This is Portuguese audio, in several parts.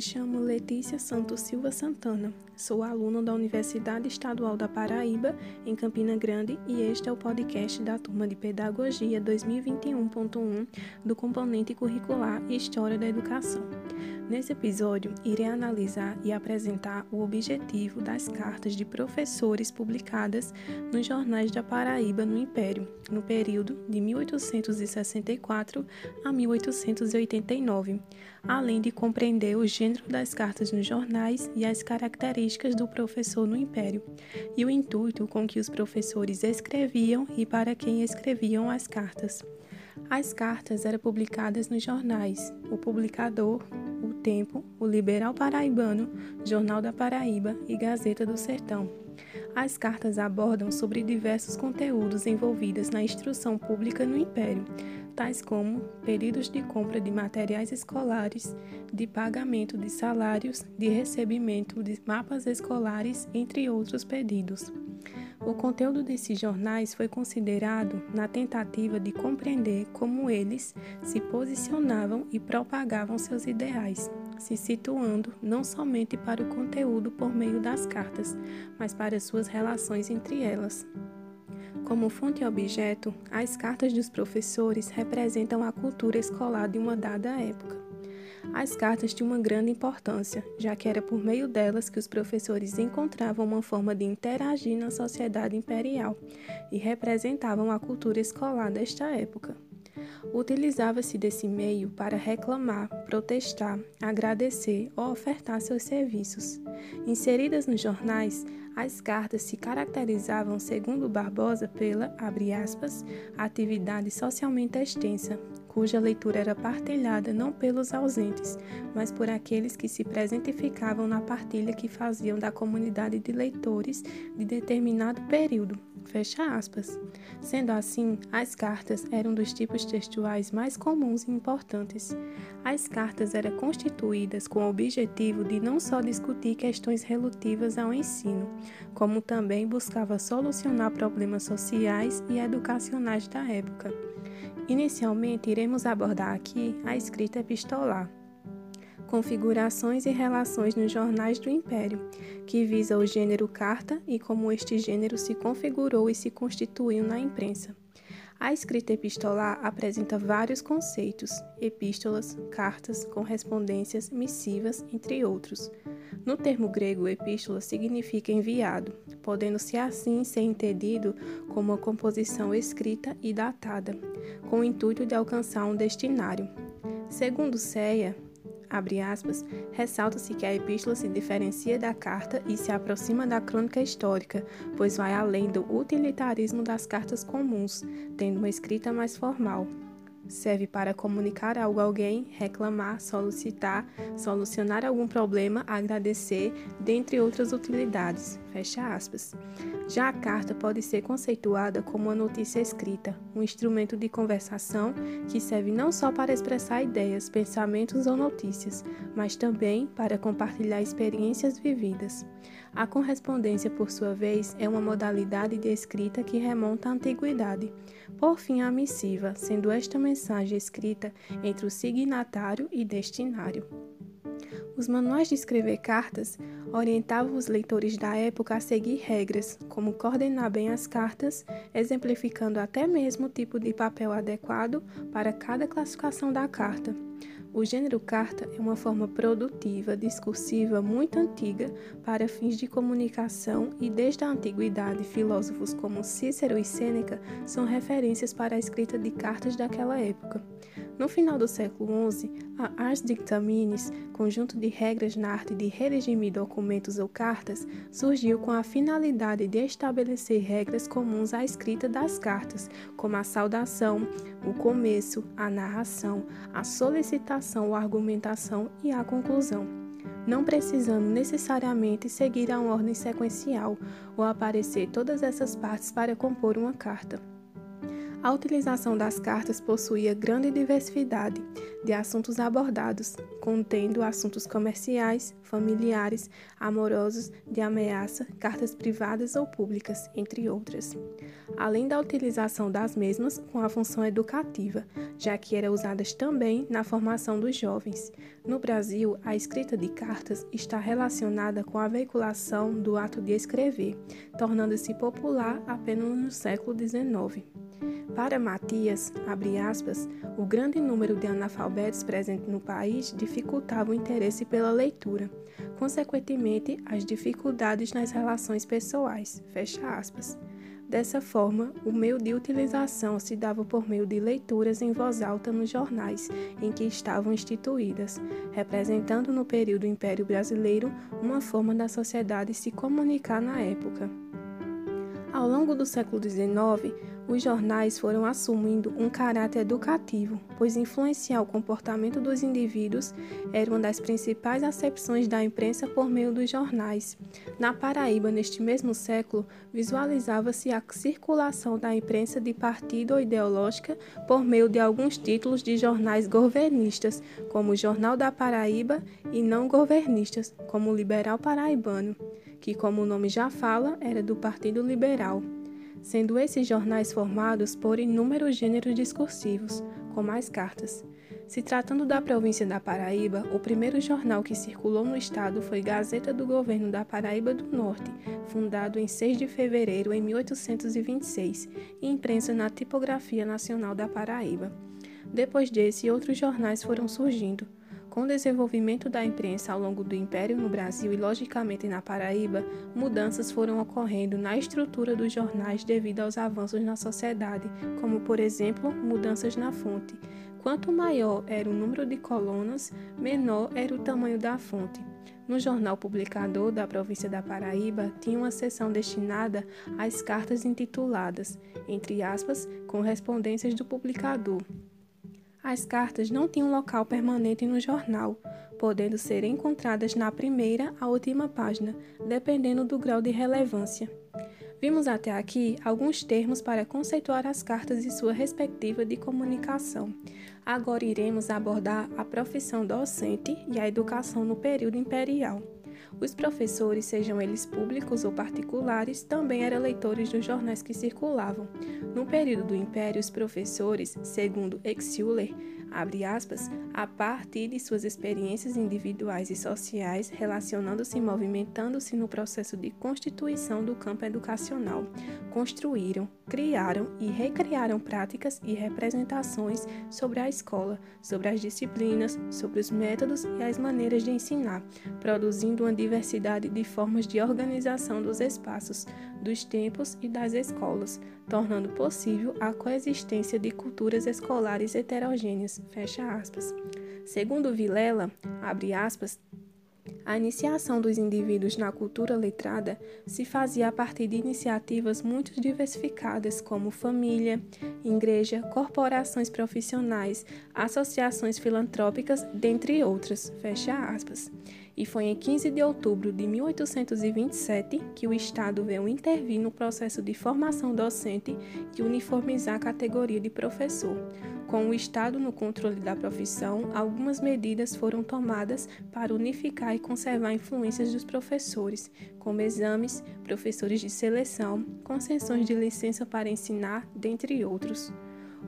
Me chamo Letícia Santos Silva Santana. Sou aluna da Universidade Estadual da Paraíba, em Campina Grande, e este é o podcast da turma de Pedagogia 2021.1 do componente curricular História da Educação. Nesse episódio, irei analisar e apresentar o objetivo das cartas de professores publicadas nos jornais da Paraíba no Império, no período de 1864 a 1889, além de compreender o gênero das cartas nos jornais e as características do professor no Império, e o intuito com que os professores escreviam e para quem escreviam as cartas. As cartas eram publicadas nos jornais. O publicador, Tempo, o Liberal Paraibano, Jornal da Paraíba e Gazeta do Sertão. As cartas abordam sobre diversos conteúdos envolvidos na instrução pública no Império, tais como pedidos de compra de materiais escolares, de pagamento de salários, de recebimento de mapas escolares, entre outros pedidos. O conteúdo desses jornais foi considerado na tentativa de compreender como eles se posicionavam e propagavam seus ideais, se situando não somente para o conteúdo por meio das cartas, mas para suas relações entre elas. Como fonte e objeto, as cartas dos professores representam a cultura escolar de uma dada época. As cartas tinham uma grande importância, já que era por meio delas que os professores encontravam uma forma de interagir na sociedade imperial e representavam a cultura escolar desta época. Utilizava-se desse meio para reclamar, protestar, agradecer ou ofertar seus serviços. Inseridas nos jornais, as cartas se caracterizavam, segundo Barbosa, pela, aspas, atividade socialmente extensa, cuja leitura era partilhada não pelos ausentes, mas por aqueles que se presentificavam na partilha que faziam da comunidade de leitores de determinado período. Fecha aspas. Sendo assim, as cartas eram dos tipos textuais mais comuns e importantes. As cartas eram constituídas com o objetivo de não só discutir questões relativas ao ensino, como também buscava solucionar problemas sociais e educacionais da época. Inicialmente, iremos abordar aqui a escrita epistolar, configurações e relações nos jornais do Império, que visa o gênero carta e como este gênero se configurou e se constituiu na imprensa. A escrita epistolar apresenta vários conceitos: epístolas, cartas, correspondências, missivas, entre outros. No termo grego, epístola significa enviado, podendo-se assim ser entendido como uma composição escrita e datada, com o intuito de alcançar um destinário. Segundo Ceia, ressalta-se que a epístola se diferencia da carta e se aproxima da crônica histórica, pois vai além do utilitarismo das cartas comuns, tendo uma escrita mais formal. Serve para comunicar algo a alguém, reclamar, solicitar, solucionar algum problema, agradecer, dentre outras utilidades. Fecha aspas. Já a carta pode ser conceituada como uma notícia escrita, um instrumento de conversação que serve não só para expressar ideias, pensamentos ou notícias, mas também para compartilhar experiências vividas. A correspondência, por sua vez, é uma modalidade de escrita que remonta à antiguidade. Por fim, a missiva, sendo esta mensagem escrita entre o signatário e destinário. Os manuais de escrever cartas orientavam os leitores da época a seguir regras, como coordenar bem as cartas, exemplificando até mesmo o tipo de papel adequado para cada classificação da carta. O gênero carta é uma forma produtiva, discursiva muito antiga para fins de comunicação e desde a antiguidade filósofos como Cícero e Sêneca são referências para a escrita de cartas daquela época. No final do século XI, a Ars Dictaminis, conjunto de regras na arte de redigir documentos ou cartas, surgiu com a finalidade de estabelecer regras comuns à escrita das cartas, como a saudação, o começo, a narração, a solicitação ou argumentação e a conclusão não precisando necessariamente seguir a uma ordem sequencial ou aparecer todas essas partes para compor uma carta. A utilização das cartas possuía grande diversidade de assuntos abordados, contendo assuntos comerciais, familiares, amorosos, de ameaça, cartas privadas ou públicas, entre outras. Além da utilização das mesmas com a função educativa, já que eram usadas também na formação dos jovens. No Brasil, a escrita de cartas está relacionada com a veiculação do ato de escrever, tornando-se popular apenas no século XIX. Para Matias, aspas, o grande número de analfabetos presente no país dificultava o interesse pela leitura, consequentemente, as dificuldades nas relações pessoais. Dessa forma, o meio de utilização se dava por meio de leituras em voz alta nos jornais em que estavam instituídas, representando no período Império Brasileiro uma forma da sociedade se comunicar na época. Ao longo do século XIX, os jornais foram assumindo um caráter educativo, pois influenciar o comportamento dos indivíduos era uma das principais acepções da imprensa por meio dos jornais. Na Paraíba, neste mesmo século, visualizava-se a circulação da imprensa de partido ou ideológica por meio de alguns títulos de jornais governistas, como o Jornal da Paraíba, e não governistas, como o Liberal Paraibano, que, como o nome já fala, era do Partido Liberal sendo esses jornais formados por inúmeros gêneros discursivos, como as cartas. Se tratando da província da Paraíba, o primeiro jornal que circulou no estado foi Gazeta do Governo da Paraíba do Norte, fundado em 6 de fevereiro de 1826 e impresso na Tipografia Nacional da Paraíba. Depois desse, outros jornais foram surgindo, com o desenvolvimento da imprensa ao longo do Império no Brasil e, logicamente, na Paraíba, mudanças foram ocorrendo na estrutura dos jornais devido aos avanços na sociedade, como, por exemplo, mudanças na fonte. Quanto maior era o número de colunas, menor era o tamanho da fonte. No jornal publicador da província da Paraíba, tinha uma seção destinada às cartas intituladas, entre aspas, correspondências do publicador. As cartas não tinham local permanente no jornal, podendo ser encontradas na primeira à última página, dependendo do grau de relevância. Vimos até aqui alguns termos para conceituar as cartas e sua respectiva de comunicação. Agora iremos abordar a profissão docente e a educação no período imperial. Os professores, sejam eles públicos ou particulares, também eram leitores dos jornais que circulavam. No período do Império, os professores, segundo Exuler, abre aspas, a partir de suas experiências individuais e sociais, relacionando-se e movimentando-se no processo de constituição do campo educacional, construíram, criaram e recriaram práticas e representações sobre a escola, sobre as disciplinas, sobre os métodos e as maneiras de ensinar, produzindo uma diversidade de formas de organização dos espaços, dos tempos e das escolas, tornando possível a coexistência de culturas escolares heterogêneas. Fecha aspas. Segundo Vilela, abre aspas, a iniciação dos indivíduos na cultura letrada se fazia a partir de iniciativas muito diversificadas, como família, igreja, corporações profissionais, associações filantrópicas, dentre outras. Fecha aspas e foi em 15 de outubro de 1827 que o Estado veio intervir no processo de formação docente e uniformizar a categoria de professor. Com o Estado no controle da profissão, algumas medidas foram tomadas para unificar e conservar influências dos professores, como exames, professores de seleção, concessões de licença para ensinar, dentre outros.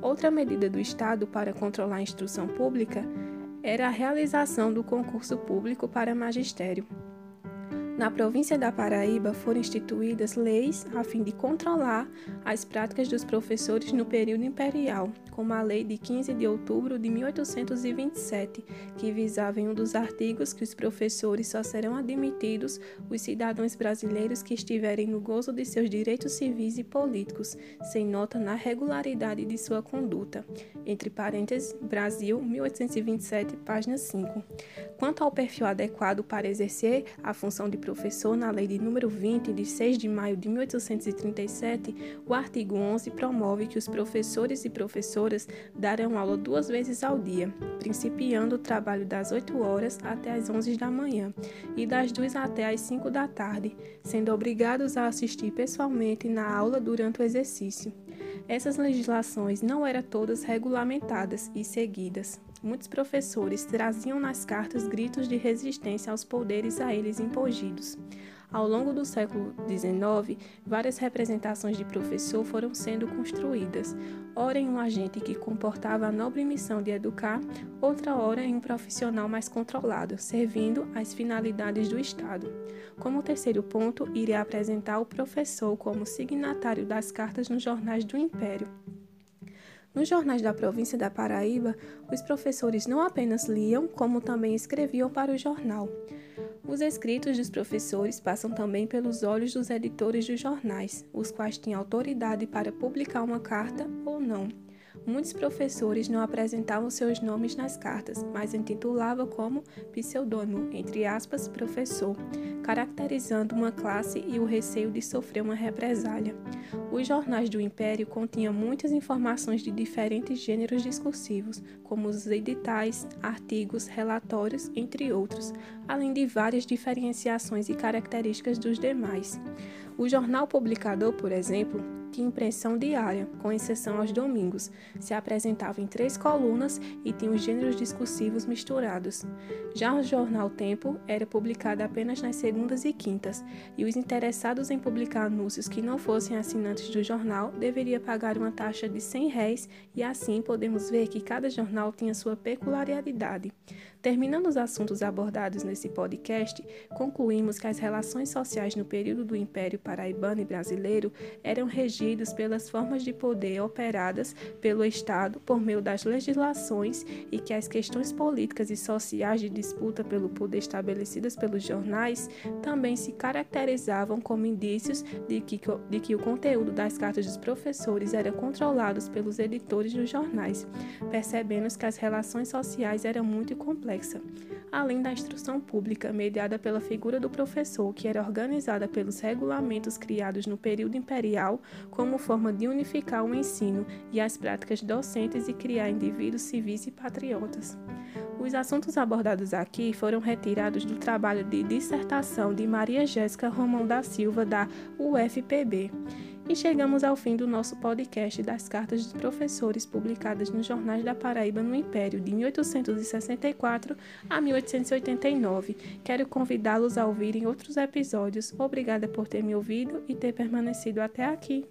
Outra medida do Estado para controlar a instrução pública era a realização do concurso público para magistério. Na província da Paraíba foram instituídas leis a fim de controlar as práticas dos professores no período imperial, como a Lei de 15 de outubro de 1827, que visava em um dos artigos que os professores só serão admitidos os cidadãos brasileiros que estiverem no gozo de seus direitos civis e políticos, sem nota na regularidade de sua conduta. Entre parênteses, Brasil, 1827, página 5. Quanto ao perfil adequado para exercer a função de professor na Lei de número 20 de 6 de maio de 1837, o artigo 11 promove que os professores e professoras darão aula duas vezes ao dia, principiando o trabalho das 8 horas até as 11 da manhã e das 2 até as 5 da tarde, sendo obrigados a assistir pessoalmente na aula durante o exercício. Essas legislações não eram todas regulamentadas e seguidas. Muitos professores traziam nas cartas gritos de resistência aos poderes a eles impogidos. Ao longo do século XIX, várias representações de professor foram sendo construídas, ora em um agente que comportava a nobre missão de educar, outra hora em um profissional mais controlado, servindo às finalidades do Estado. Como terceiro ponto, irei apresentar o professor como signatário das cartas nos jornais do Império. Nos jornais da província da Paraíba, os professores não apenas liam, como também escreviam para o jornal. Os escritos dos professores passam também pelos olhos dos editores dos jornais, os quais têm autoridade para publicar uma carta ou não. Muitos professores não apresentavam seus nomes nas cartas, mas intitulavam como pseudônimo, entre aspas, professor, caracterizando uma classe e o receio de sofrer uma represália. Os jornais do Império continham muitas informações de diferentes gêneros discursivos, como os editais, artigos, relatórios, entre outros, além de várias diferenciações e características dos demais. O jornal publicador, por exemplo, tinha impressão diária, com exceção aos domingos. Se apresentava em três colunas e tinha os gêneros discursivos misturados. Já o jornal Tempo era publicado apenas nas segundas e quintas, e os interessados em publicar anúncios que não fossem assinantes do jornal deveriam pagar uma taxa de 100 réis, e assim podemos ver que cada jornal tinha sua peculiaridade. Terminando os assuntos abordados nesse podcast, concluímos que as relações sociais no período do Império Paraibano e Brasileiro eram regidas pelas formas de poder operadas pelo Estado por meio das legislações e que as questões políticas e sociais de disputa pelo poder estabelecidas pelos jornais também se caracterizavam como indícios de que, de que o conteúdo das cartas dos professores era controlado pelos editores dos jornais, percebendo que as relações sociais eram muito complexas. Complexa, além da instrução pública mediada pela figura do professor, que era organizada pelos regulamentos criados no período imperial como forma de unificar o ensino e as práticas docentes e criar indivíduos civis e patriotas. Os assuntos abordados aqui foram retirados do trabalho de dissertação de Maria Jéssica Romão da Silva, da UFPB. E chegamos ao fim do nosso podcast das cartas dos professores publicadas nos jornais da Paraíba no Império, de 1864 a 1889. Quero convidá-los a ouvirem outros episódios. Obrigada por ter me ouvido e ter permanecido até aqui.